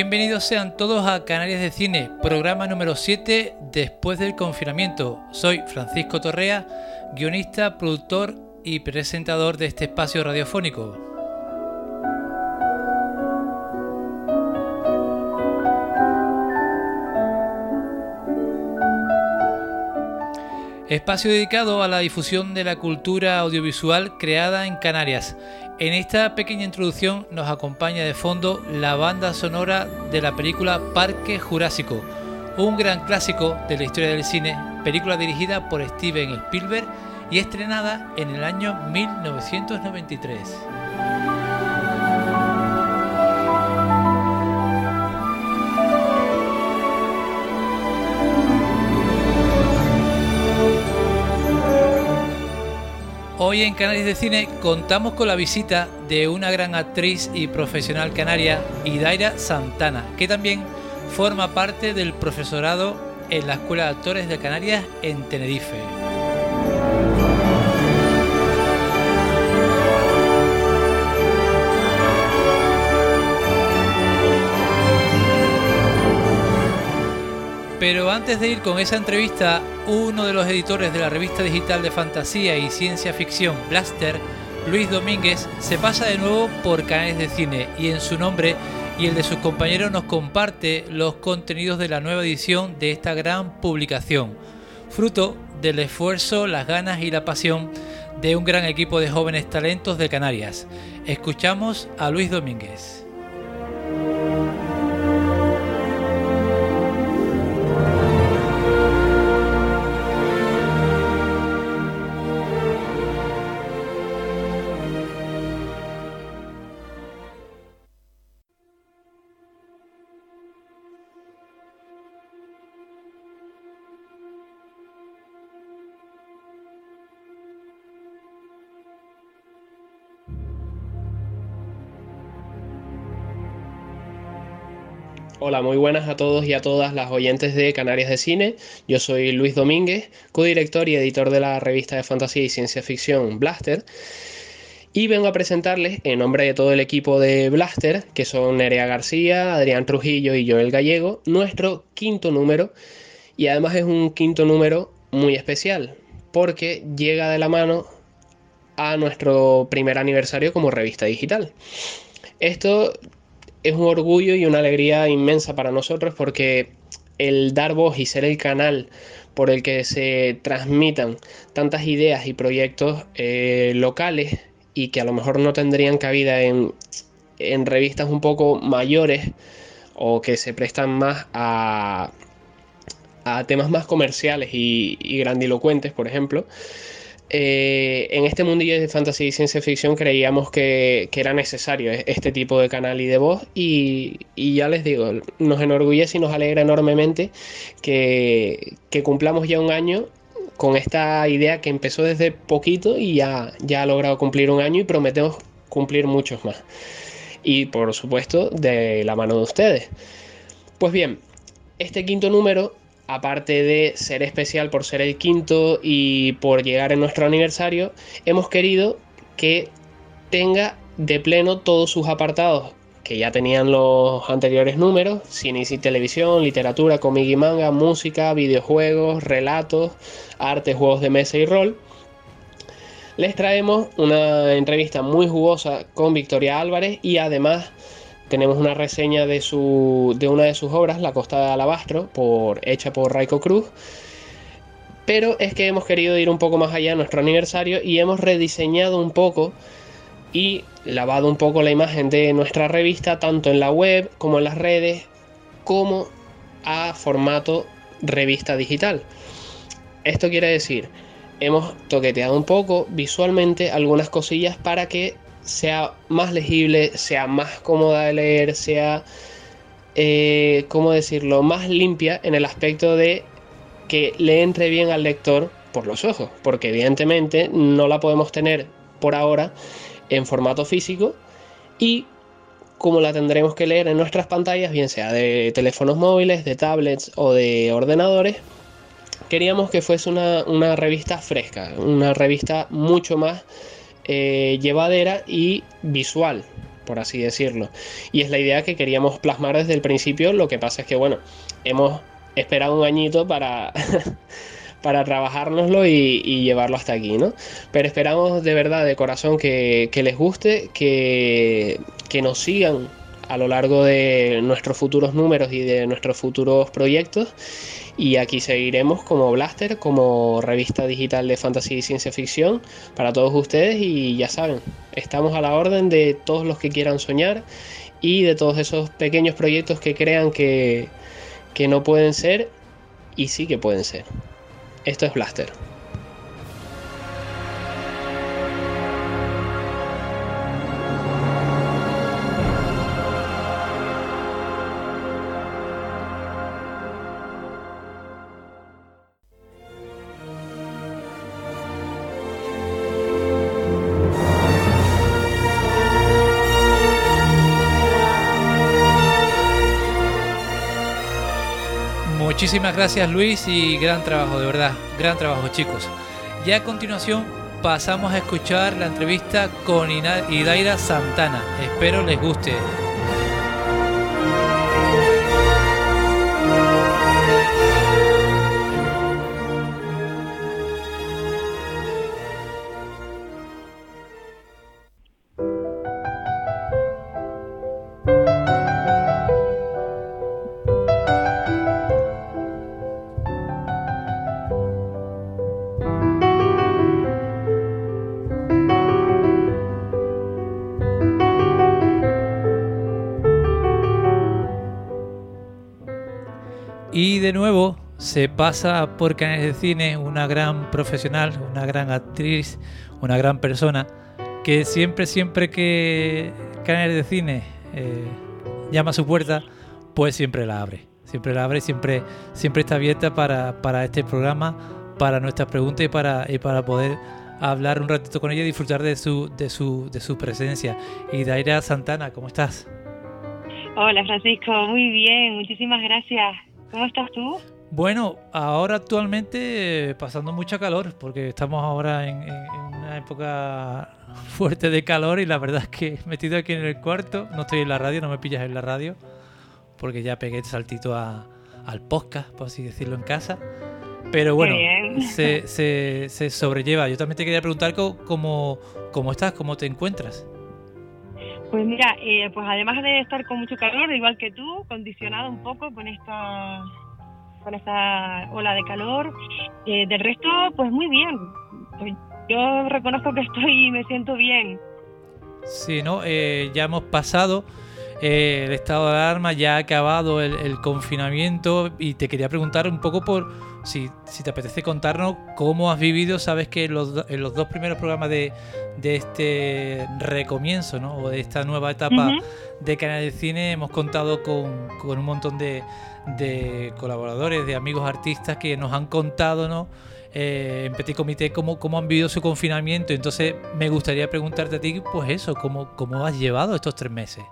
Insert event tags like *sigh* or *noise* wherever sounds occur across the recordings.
Bienvenidos sean todos a Canarias de Cine, programa número 7 después del confinamiento. Soy Francisco Torrea, guionista, productor y presentador de este espacio radiofónico. Espacio dedicado a la difusión de la cultura audiovisual creada en Canarias en esta pequeña introducción nos acompaña de fondo la banda sonora de la película Parque Jurásico, un gran clásico de la historia del cine, película dirigida por Steven Spielberg y estrenada en el año 1993. Hoy en Canarias de Cine contamos con la visita de una gran actriz y profesional canaria, Idaira Santana, que también forma parte del profesorado en la Escuela de Actores de Canarias en Tenerife. Pero antes de ir con esa entrevista, uno de los editores de la revista digital de fantasía y ciencia ficción, Blaster, Luis Domínguez, se pasa de nuevo por Canales de Cine y en su nombre y el de sus compañeros nos comparte los contenidos de la nueva edición de esta gran publicación, fruto del esfuerzo, las ganas y la pasión de un gran equipo de jóvenes talentos de Canarias. Escuchamos a Luis Domínguez. Hola, muy buenas a todos y a todas las oyentes de Canarias de Cine. Yo soy Luis Domínguez, codirector y editor de la revista de fantasía y ciencia ficción Blaster. Y vengo a presentarles, en nombre de todo el equipo de Blaster, que son Nerea García, Adrián Trujillo y Joel Gallego, nuestro quinto número. Y además es un quinto número muy especial, porque llega de la mano a nuestro primer aniversario como revista digital. Esto es un orgullo y una alegría inmensa para nosotros porque el dar voz y ser el canal por el que se transmitan tantas ideas y proyectos eh, locales y que a lo mejor no tendrían cabida en, revistas un poco mayores o que se prestan más a, a temas más comerciales y, y grandilocuentes, por ejemplo, eh, en este mundillo de fantasía y ciencia ficción creíamos que, era necesario este tipo de canal y de voz y, ya les digo, nos enorgullece y nos alegra enormemente que, cumplamos ya un año con esta idea que empezó desde poquito y ya, ya ha logrado cumplir un año y prometemos cumplir muchos más. Y por supuesto de la mano de ustedes. Pues bien, este quinto número aparte de ser especial por ser el quinto y por llegar en nuestro aniversario, hemos querido que tenga de pleno todos sus apartados que ya tenían los anteriores números, cine y televisión, literatura, cómic y manga, música, videojuegos, relatos, arte, juegos de mesa y rol. Les traemos una entrevista muy jugosa con Victoria Álvarez y además tenemos una reseña de, su, de una de sus obras, La Costa de Alabastro, por, hecha por Raico Cruz. Pero es que hemos querido ir un poco más allá en nuestro aniversario y hemos rediseñado un poco y lavado un poco la imagen de nuestra revista, tanto en la web como en las redes, como a formato revista digital. Esto quiere decir, hemos toqueteado un poco visualmente algunas cosillas para que sea más legible, sea más cómoda de leer, sea, eh, ¿cómo decirlo?, más limpia en el aspecto de que le entre bien al lector por los ojos, porque evidentemente no la podemos tener por ahora en formato físico y como la tendremos que leer en nuestras pantallas, bien sea de teléfonos móviles, de tablets o de ordenadores, queríamos que fuese una, revista fresca, una revista mucho más eh, llevadera y visual, por así decirlo. Y es la idea que queríamos plasmar desde el principio, lo que pasa es que, bueno, hemos esperado un añito para... *laughs* para trabajárnoslo y, llevarlo hasta aquí, ¿no? Pero esperamos de verdad, de corazón, que, les guste, que, que nos sigan a lo largo de nuestros futuros números y de nuestros futuros proyectos. Y aquí seguiremos como Blaster, como revista digital de fantasía y ciencia ficción para todos ustedes. Y ya saben, estamos a la orden de todos los que quieran soñar y de todos esos pequeños proyectos que crean que, que no pueden ser y sí que pueden ser. Esto es Blaster. Muchísimas gracias Luis y gran trabajo, de verdad, gran trabajo chicos. Y a continuación pasamos a escuchar la entrevista con Idaira Santana. Espero les guste. Pasa por Canales de Cine una gran profesional, una gran actriz, una gran persona, que siempre, siempre que Canales de Cine eh, llama a su puerta, pues siempre la abre. Siempre la abre, siempre, siempre está abierta para, este programa, para nuestras preguntas y para, y para poder hablar un ratito con ella y disfrutar de su, de su, de su presencia. Y Daira Santana, ¿cómo estás? Hola Francisco, muy bien, muchísimas gracias. ¿Cómo estás tú? Bueno, ahora actualmente pasando mucha calor, porque estamos ahora en, una época fuerte de calor y la verdad es que *laughs* metido aquí en el cuarto, no estoy en la radio, no me pillas en la radio, porque ya pegué el saltito al podcast, por así decirlo, en casa. Pero bueno, se, se, sobrelleva. Yo también te quería preguntar cómo, cómo estás, cómo te encuentras. Pues mira, eh, pues además de estar con mucho calor, igual que tú, condicionado un poco con esta con esta ola de calor, eh, del resto, pues muy bien. Pues yo reconozco que estoy y *laughs* me siento bien. Sí, ¿no? Eh, ya hemos pasado el estado de alarma, ya ha acabado el, confinamiento y te quería preguntar un poco por si, si, te apetece contarnos cómo has vivido, sabes que en los, en los dos primeros programas de, de este recomienzo, ¿no? O de esta nueva etapa de Canal de Cine hemos contado con, un montón de, colaboradores, de amigos artistas que nos han contado, ¿no? Eh, en Petit Comité cómo, cómo han vivido su confinamiento. Entonces me gustaría preguntarte a ti, pues eso, cómo, cómo has llevado estos tres meses.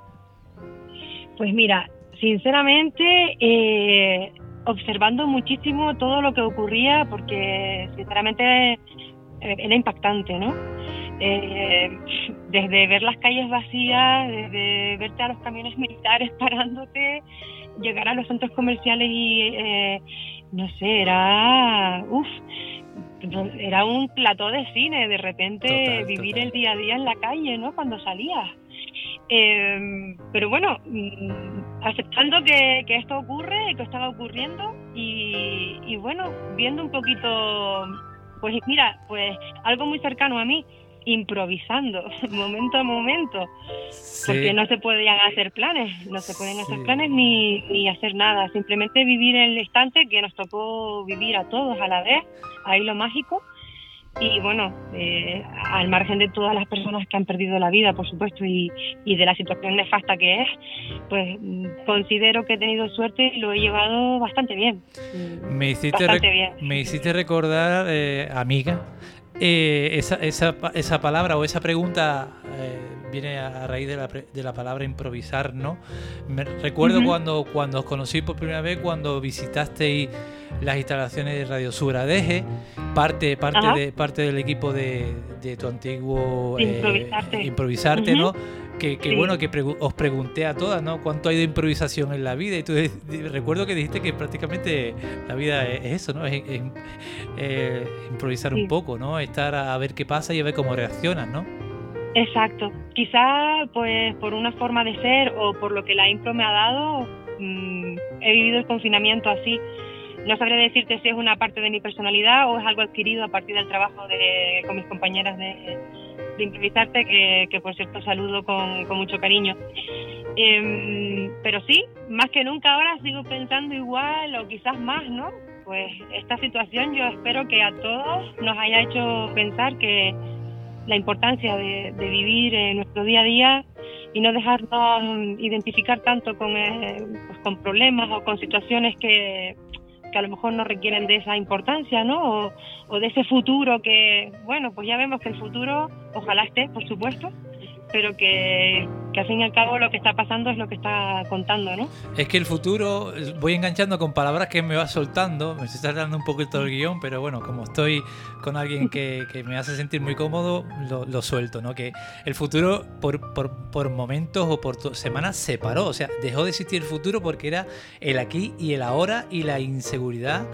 Pues mira, sinceramente, eh, observando muchísimo todo lo que ocurría porque sinceramente eh, era impactante, ¿no? Eh, desde ver las calles vacías, desde verte a los camiones militares *laughs* parándote, llegar a los centros comerciales y, eh, no sé, era, uff, era un plató de cine, de repente vivir el día a día en la calle, ¿no? Cuando salías. Eh, pero bueno, mm, aceptando que, esto ocurre, que estaba ocurriendo y, y bueno, viendo un poquito, pues mira, pues algo muy cercano a mí, improvisando, *laughs* momento a momento, porque no se podían hacer planes, no se pueden hacer planes ni, ni hacer nada, simplemente vivir el instante que nos tocó vivir a todos a la vez, ahí lo mágico. Y bueno, eh, al margen de todas las personas que han perdido la vida, por supuesto, y, y de la situación nefasta que es, pues mm, considero que he tenido suerte y lo he llevado bastante bien. Me hiciste, Me hiciste recordar, eh, amiga, eh, esa, esa, esa, palabra o esa pregunta eh, viene a raíz de la, de la, palabra improvisar, ¿no? Me, recuerdo cuando, cuando os conocí por primera vez, cuando visitasteis las instalaciones de Radio Sur Adeje, parte, parte, de, parte del equipo de, de tu antiguo eh, improvisarte, ¿no? Que, bueno, que os pregunté a todas, ¿no? ¿Cuánto hay de improvisación en la vida? Y tú recuerdo que dijiste que prácticamente la vida es, eso, ¿no? Es, eh, improvisar un poco, ¿no? Estar a, ver qué pasa y a ver cómo reaccionas, ¿no? Exacto. Quizá, pues, por una forma de ser o por lo que la impro me ha dado, mm, he vivido el confinamiento así. No sabré decirte si es una parte de mi personalidad o es algo adquirido a partir del trabajo de, con mis compañeras de, de improvisarte, que, por cierto saludo con, mucho cariño. Em, pero sí, más que nunca ahora sigo pensando igual o quizás más, ¿no? Pues esta situación yo espero que a todos nos haya hecho pensar que la importancia de, vivir en nuestro día a día y no dejarnos identificar tanto con, eh, pues con problemas o con situaciones que, que a lo mejor no requieren de esa importancia, ¿no? O, de ese futuro que, bueno, pues ya vemos que el futuro, ojalá esté, por supuesto, pero que, que, al fin y al cabo lo que está pasando es lo que está contando, ¿no? Es que el futuro, voy enganchando con palabras que me va soltando, me estoy dando un poquito el guion, pero bueno, como estoy con alguien que, que me hace sentir muy cómodo, lo, suelto, ¿no? Que el futuro por, por, por momentos o por semanas se paró, o sea, dejó de existir el futuro porque era el aquí y el ahora y la inseguridad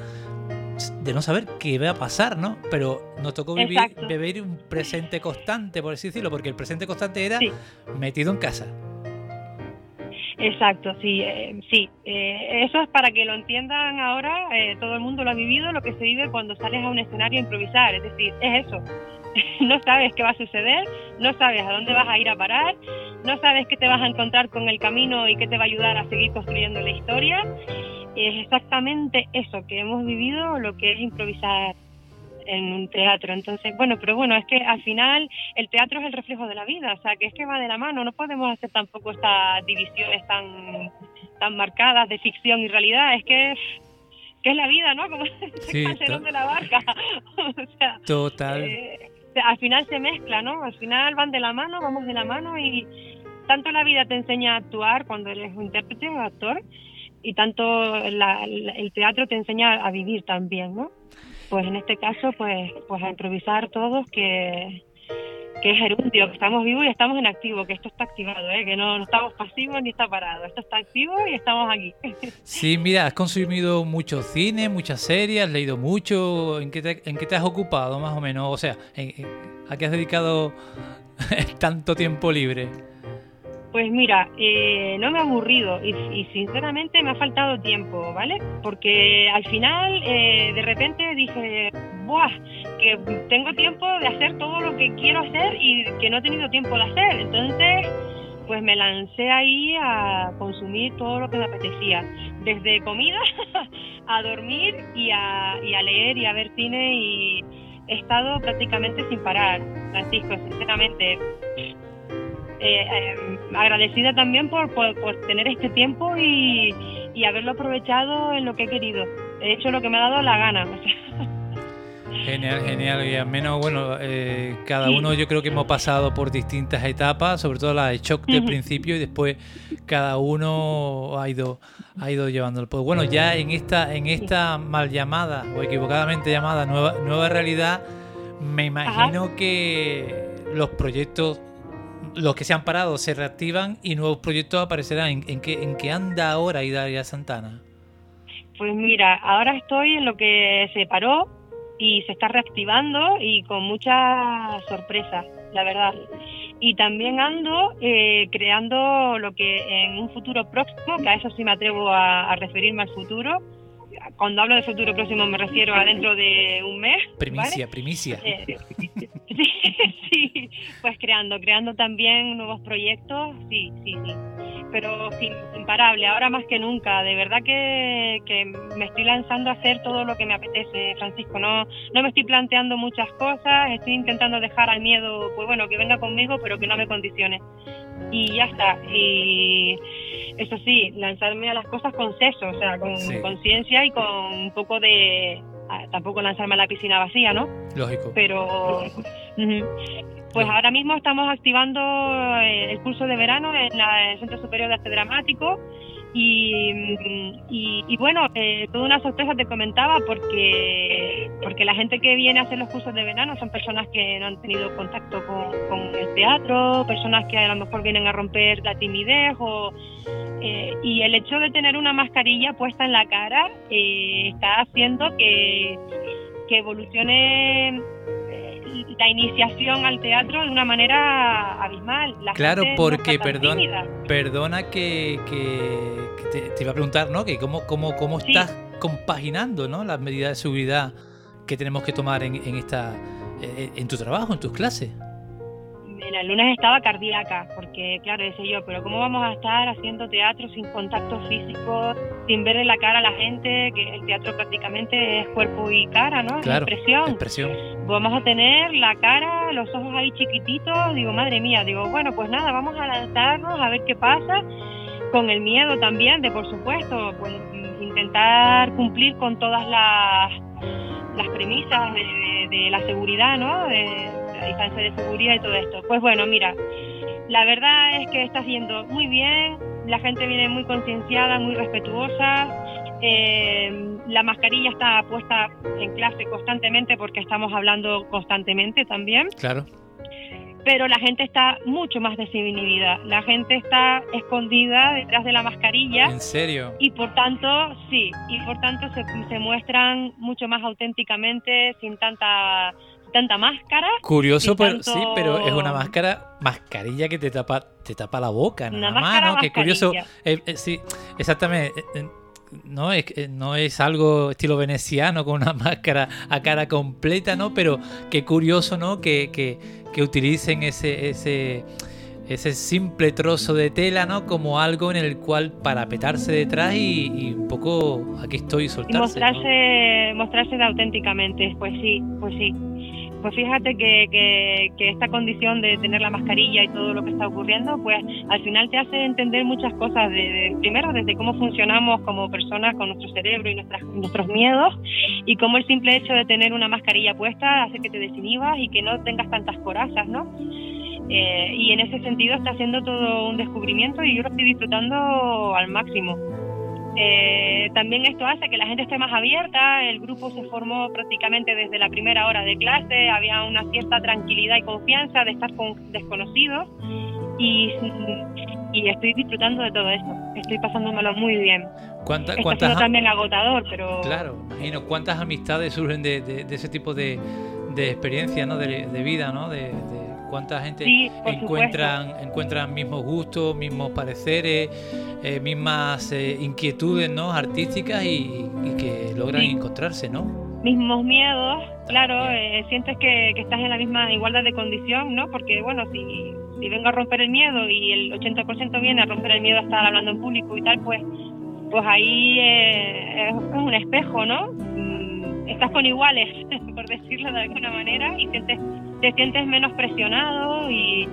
de no saber qué va a pasar, ¿no? Pero nos tocó vivir, un presente constante, por así decirlo, porque el presente constante era metido en casa. Exacto, sí, eh, sí. Eh, eso es para que lo entiendan ahora, eh, todo el mundo lo ha vivido, lo que se vive cuando sales a un escenario a improvisar, es decir, es eso. *laughs* no sabes qué va a suceder, no sabes a dónde vas a ir a parar, no sabes qué te vas a encontrar con el camino y qué te va a ayudar a seguir construyendo la historia es exactamente eso que hemos vivido, lo que es improvisar en un teatro. Entonces, bueno, pero bueno, es que al final el teatro es el reflejo de la vida, o sea, que es que va de la mano, no podemos hacer tampoco estas divisiones tan, tan marcadas de ficción y realidad, es que es, que es la vida, ¿no? Como *laughs* sí, de la barca. *laughs* o sea, Total. Eh, al final se mezcla, ¿no? Al final van de la mano, vamos de la mano y tanto la vida te enseña a actuar cuando eres un intérprete o actor, y tanto el teatro te enseña a vivir también, ¿no? Pues en este caso, pues, pues a improvisar todos que, que es gerundio, que estamos vivos y estamos en activo, que esto está activado, ¿eh? que no, estamos pasivos ni está parado, esto está activo y estamos aquí. *laughs* Sí, mira, has consumido mucho cine, muchas series, has leído mucho, ¿en qué te, en qué te has ocupado más o menos? O sea, ¿a qué has dedicado *laughs* tanto tiempo libre? Pues mira, eh, no me ha aburrido y, sinceramente me ha faltado tiempo, ¿vale? Porque al final eh, de repente dije, ¡buah! Que tengo tiempo de hacer todo lo que quiero hacer y que no he tenido tiempo de hacer. Entonces, pues me lancé ahí a consumir todo lo que me apetecía, desde comida *laughs* a dormir y a, y a leer y a ver cine y he estado prácticamente sin parar, Francisco, sinceramente eh, em, agradecida también por, tener este tiempo y, haberlo aprovechado en lo que he querido. He hecho lo que me ha dado la gana. Genial, genial. Y al menos, bueno, eh, cada uno yo creo que hemos pasado por distintas etapas, sobre todo la de shock del principio y después cada uno ha ido, ha ido llevándolo. Pues bueno, ya en esta, en esta mal llamada o equivocadamente llamada nueva, nueva realidad, me imagino que los proyectos, los que se han parado, se reactivan y nuevos proyectos aparecerán. ¿En, en, qué, en qué anda ahora Idalia Santana? Pues mira, ahora estoy en lo que se paró y se está reactivando y con muchas sorpresas, la verdad. Y también ando eh, creando lo que en un futuro próximo, que a eso sí me atrevo a, referirme al futuro, cuando hablo de futuro próximo me refiero a dentro de un mes. Primicia, primicia. Eh, *laughs* sí, pues creando, creando también nuevos proyectos, sí, sí, sí pero imparable, ahora más que nunca. De verdad que, me estoy lanzando a hacer todo lo que me apetece, Francisco. No, no me estoy planteando muchas cosas, estoy intentando dejar al miedo, pues bueno, que venga conmigo, pero que no me condicione. Y ya está. Y eso sí, lanzarme a las cosas con seso, o sea, con conciencia y con un poco de... Ah, tampoco lanzarme a la piscina vacía, ¿no? Lógico. Pero... Pues ahora mismo estamos activando eh, el curso de verano en el Centro Superior de Arte Dramático y, y, bueno, eh, toda una sorpresa te comentaba porque, porque la gente que viene a hacer los cursos de verano son personas que no han tenido contacto con, el teatro, personas que a lo mejor vienen a romper la timidez o, eh, y el hecho de tener una mascarilla puesta en la cara está haciendo que, que evolucione la iniciación al teatro de una manera abismal. claro, porque, perdón, perdona que, te, iba a preguntar, ¿no? Que cómo, cómo, cómo estás compaginando, ¿no? Las medidas de seguridad que tenemos que tomar en, en esta, eh, en tu trabajo, en tus clases el lunes estaba cardíaca, porque claro, decía yo, pero ¿cómo vamos a estar haciendo teatro sin contacto físico, sin verle la cara a la gente? Que el teatro prácticamente es cuerpo y cara, ¿no? Claro, expresión. expresión. Vamos a tener la cara, los ojos ahí chiquititos, digo, madre mía, digo, bueno, pues nada, vamos a lanzarnos a ver qué pasa, con el miedo también, de por supuesto, pues intentar cumplir con todas las, las premisas de, la seguridad, ¿no? distancia de seguridad y todo esto. Pues bueno, mira, la verdad es que está haciendo muy bien, la gente viene muy concienciada, muy respetuosa, eh, la mascarilla está puesta en clase constantemente porque estamos hablando constantemente también. Claro. Pero la gente está mucho más desinhibida. La gente está escondida detrás de la mascarilla. ¿En serio? Y por tanto, sí, y por tanto se, se muestran mucho más auténticamente, sin tanta tanta máscara. Curioso, pero sí, pero es una máscara, mascarilla que te tapa, te tapa la boca, nada más, ¿no? Qué curioso. Eh, eh, sí, exactamente. Eh, no es, no es algo estilo veneciano con una *laughs* máscara a cara completa, ¿no? Pero qué curioso, ¿no? Que, que, que utilicen ese, ese, ese simple trozo de tela, ¿no? Como algo en el cual para petarse detrás y, un poco aquí estoy soltarse. Y mostrarse, mostrarse auténticamente, pues sí, pues sí. Pues fíjate que, que, esta condición de tener la mascarilla y todo lo que está ocurriendo, pues al final te hace entender muchas cosas. De, primero, desde cómo funcionamos como personas con nuestro cerebro y nuestras, nuestros miedos, y cómo el simple hecho de tener una mascarilla puesta hace que te desinhibas y que no tengas tantas corazas, ¿no? Eh, y en ese sentido está haciendo todo un descubrimiento y yo lo estoy disfrutando al máximo. Eh, también esto hace que la gente esté más abierta, el grupo se formó prácticamente desde la primera hora de clase, había una cierta tranquilidad y confianza de estar con desconocidos y, y estoy disfrutando de todo esto, estoy pasándomelo muy bien. ¿Cuánta, esto ¿Cuántas también agotador, pero... Claro, imagino, ¿cuántas amistades surgen de, de, ese tipo de, de experiencia, ¿no? de, vida, ¿no? de cuánta gente encuentran, encuentran mismos gustos, mismos pareceres, eh, mismas eh, inquietudes ¿no? artísticas y, que logran encontrarse, ¿no? Mismos miedos, claro, eh, sientes que, estás en la misma igualdad de condición, ¿no? Porque, bueno, si, si vengo a romper el miedo y el 80% viene a romper el miedo a estar hablando en público y tal, pues, pues ahí es un espejo, ¿no? Mm, estás con iguales, *laughs* por decirlo de alguna manera, y sientes te sientes menos presionado y,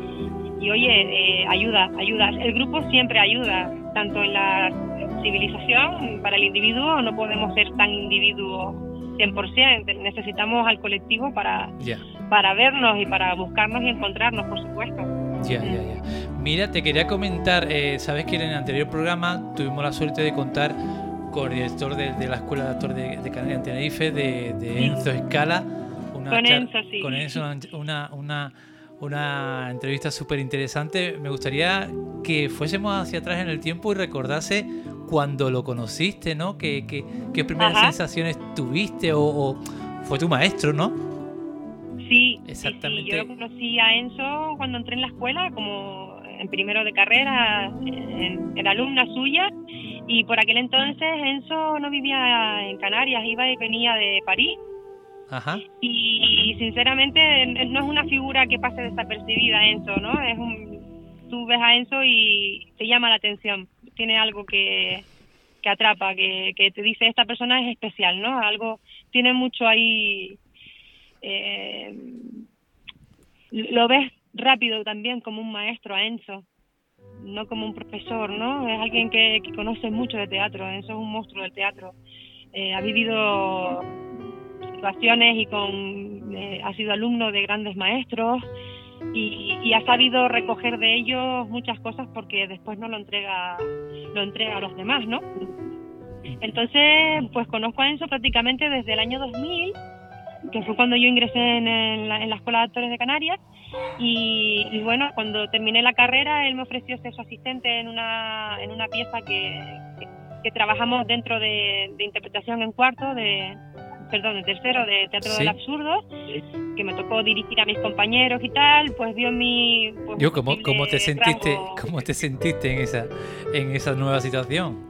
oye, eh, ayuda, ayuda. El grupo siempre ayuda, tanto en la civilización, para el individuo, no podemos ser tan individuos 100%. Necesitamos al colectivo para, para vernos y para buscarnos y encontrarnos, por supuesto. Ya, ya, ya. Mira, te quería comentar, eh, sabes que en el anterior programa tuvimos la suerte de contar con el director de, la Escuela de Actores de, de Canarias en Tenerife, de, Enzo Escala. Una con Enzo, sí. Con Enzo, una, una, una entrevista súper interesante. Me gustaría que fuésemos hacia atrás en el tiempo y recordase cuando lo conociste, ¿no? ¿Qué, qué, primeras sensaciones tuviste o, fue tu maestro, ¿no? Sí, exactamente. Yo conocí a Enzo cuando entré en la escuela, como en primero de carrera, en alumna suya, y por aquel entonces Enzo no vivía en Canarias, iba y venía de París y, sinceramente no es una figura que pase desapercibida Enzo, ¿no? Es un, tú ves a Enzo y te llama la atención, tiene algo que, que atrapa, que, que te dice esta persona es especial, ¿no? Algo, tiene mucho ahí, eh, lo ves rápido también como un maestro a Enzo, no como un profesor, ¿no? Es alguien que, que conoce mucho de teatro, Enzo es un monstruo del teatro, eh, ha vivido situaciones y con eh, ha sido alumno de grandes maestros y, ha sabido recoger de ellos muchas cosas porque después no lo entrega lo entrega a los demás, ¿no? Entonces, pues conozco a Enzo prácticamente desde el año 2000, que fue cuando yo ingresé en, la, Escuela de Actores de Canarias. Y, bueno, cuando terminé la carrera, él me ofreció ser su asistente en una, en una pieza que, que, trabajamos dentro de, de interpretación en cuarto, de, perdón, el tercero de Teatro del Absurdo, que me tocó dirigir a mis compañeros y tal, pues vio mi... Pues, Yo, ¿cómo, ¿cómo, te sentiste, ¿cómo te sentiste en esa, en esa nueva situación?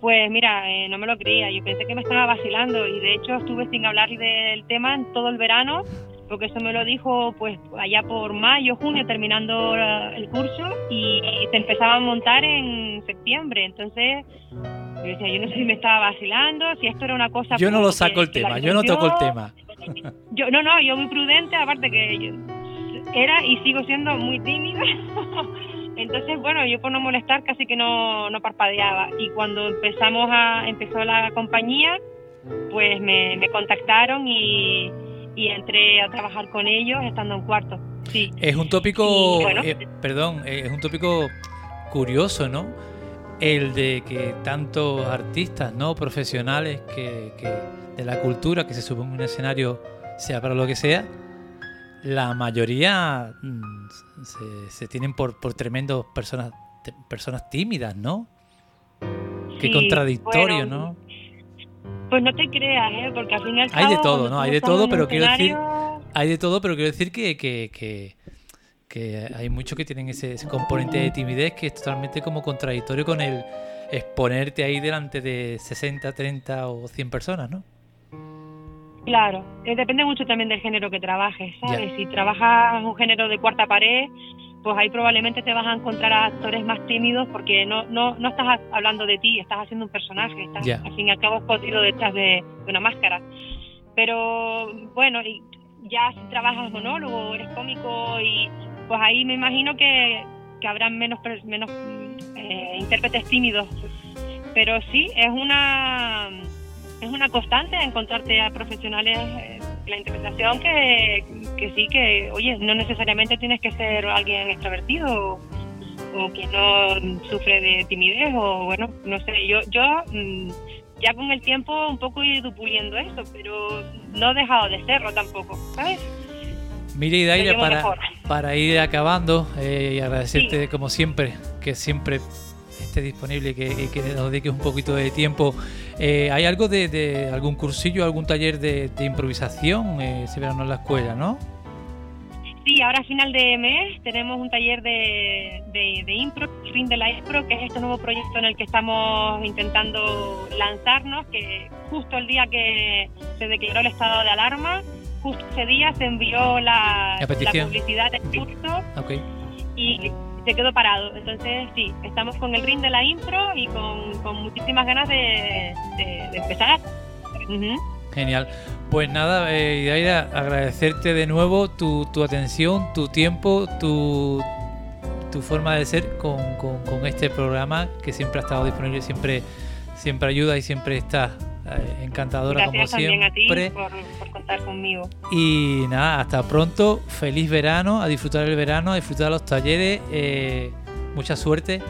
Pues mira, eh, no me lo creía, yo pensé que me estaba vacilando y de hecho estuve sin hablar del tema en todo el verano, porque eso me lo dijo pues allá por mayo, junio, terminando el curso y se empezaba a montar en septiembre, entonces yo decía, yo no sé si me estaba vacilando, si esto era una cosa... Yo no lo saco el tema, yo no toco el tema. *laughs* Yo, no, no, yo muy prudente, aparte que yo era y sigo siendo muy tímida. *laughs* Entonces, bueno, yo por no molestar casi que no, no parpadeaba. Y cuando empezamos a, empezó la compañía, pues me, me contactaron y, y entré a trabajar con ellos estando en cuarto. Sí. Es un tópico, eh, perdón, eh, es un tópico curioso, ¿no? El de que tantos artistas no profesionales que, de la cultura que se suben un escenario, sea para lo que sea, la mayoría mm, se, tienen por, por tremendos personas, personas tímidas, ¿no? Qué contradictorio, ¿no? Pues no te creas, ¿eh? porque al final Hay de todo, ¿no? Hay de todo, pero quiero decir... Hay de todo, pero quiero decir que, que que hay muchos que tienen ese, componente de timidez que es totalmente como contradictorio con el exponerte ahí delante de 60, 30 o 100 personas, ¿no? Claro, eh, depende mucho también del género que trabajes, ¿sabes? Si trabajas un género de cuarta pared, pues ahí probablemente te vas a encontrar a actores más tímidos porque no, no, no estás hablando de ti, estás haciendo un personaje, estás al fin y al cabo escondido detrás de, de, una máscara. Pero bueno, ya si trabajas monólogo, eres cómico y pues ahí me imagino que, que habrán menos, menos eh, intérpretes tímidos. Pero sí, es una, es una constante encontrarte a profesionales de la interpretación que, que sí, que, oye, no necesariamente tienes que ser alguien extrovertido o, que no sufre de timidez o bueno, no sé, yo, yo mm, ya con el tiempo un poco he ido puliendo eso, pero no he dejado de serlo tampoco, ¿sabes? Mire, Daira, para, para ir acabando eh, y agradecerte como siempre, que siempre esté disponible y que, que nos dediques un poquito de tiempo. Eh, ¿Hay algo de, algún cursillo, algún taller de, improvisación eh, ese verano en la escuela, no? Sí, ahora a final de mes tenemos un taller de, de, de impro, fin de la impro, que es este nuevo proyecto en el que estamos intentando lanzarnos, que justo el día que se declaró el estado de alarma, justo ese día se envió la, la, publicidad del curso y se quedó parado. Entonces, sí, estamos con el ring de la intro y con, muchísimas ganas de, empezar. Genial. Pues nada, eh, agradecerte de nuevo tu, tu atención, tu tiempo, tu, tu forma de ser con, con, con, este programa que siempre ha estado disponible, siempre, siempre ayuda y siempre está encantadora Gracias como también siempre. a ti por, por contar conmigo. Y nada, hasta pronto. Feliz verano, a disfrutar el verano, a disfrutar los talleres. eh, mucha suerte,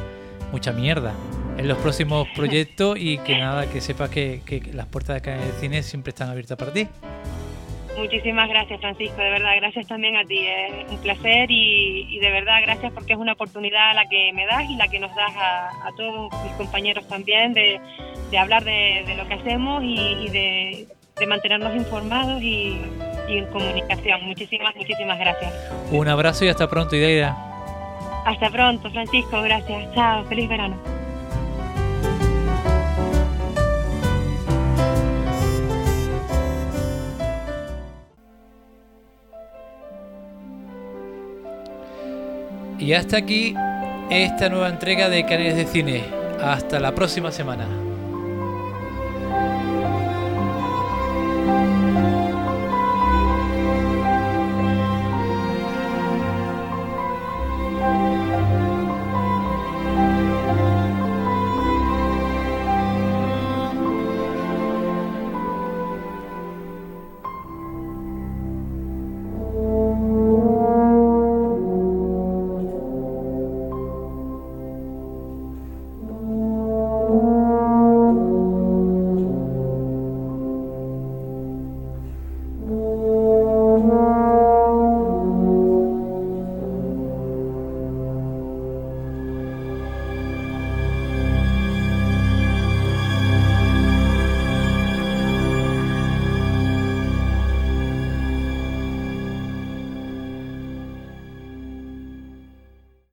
mucha mierda en los próximos *laughs* proyectos y que nada, que sepas que, que las puertas de Cine siempre están abiertas para ti. Muchísimas gracias, Francisco, de verdad, gracias también a ti, es un placer y, y de verdad gracias porque es una oportunidad la que me das y la que nos das a, a todos mis compañeros también de, de hablar de, de lo que hacemos y, y de, de mantenernos informados y, y en comunicación. Muchísimas, muchísimas gracias. Un abrazo y hasta pronto, Ideira. Hasta pronto, Francisco, gracias. Chao, feliz verano. Y hasta aquí esta nueva entrega de Canales de Cine. Hasta la próxima semana.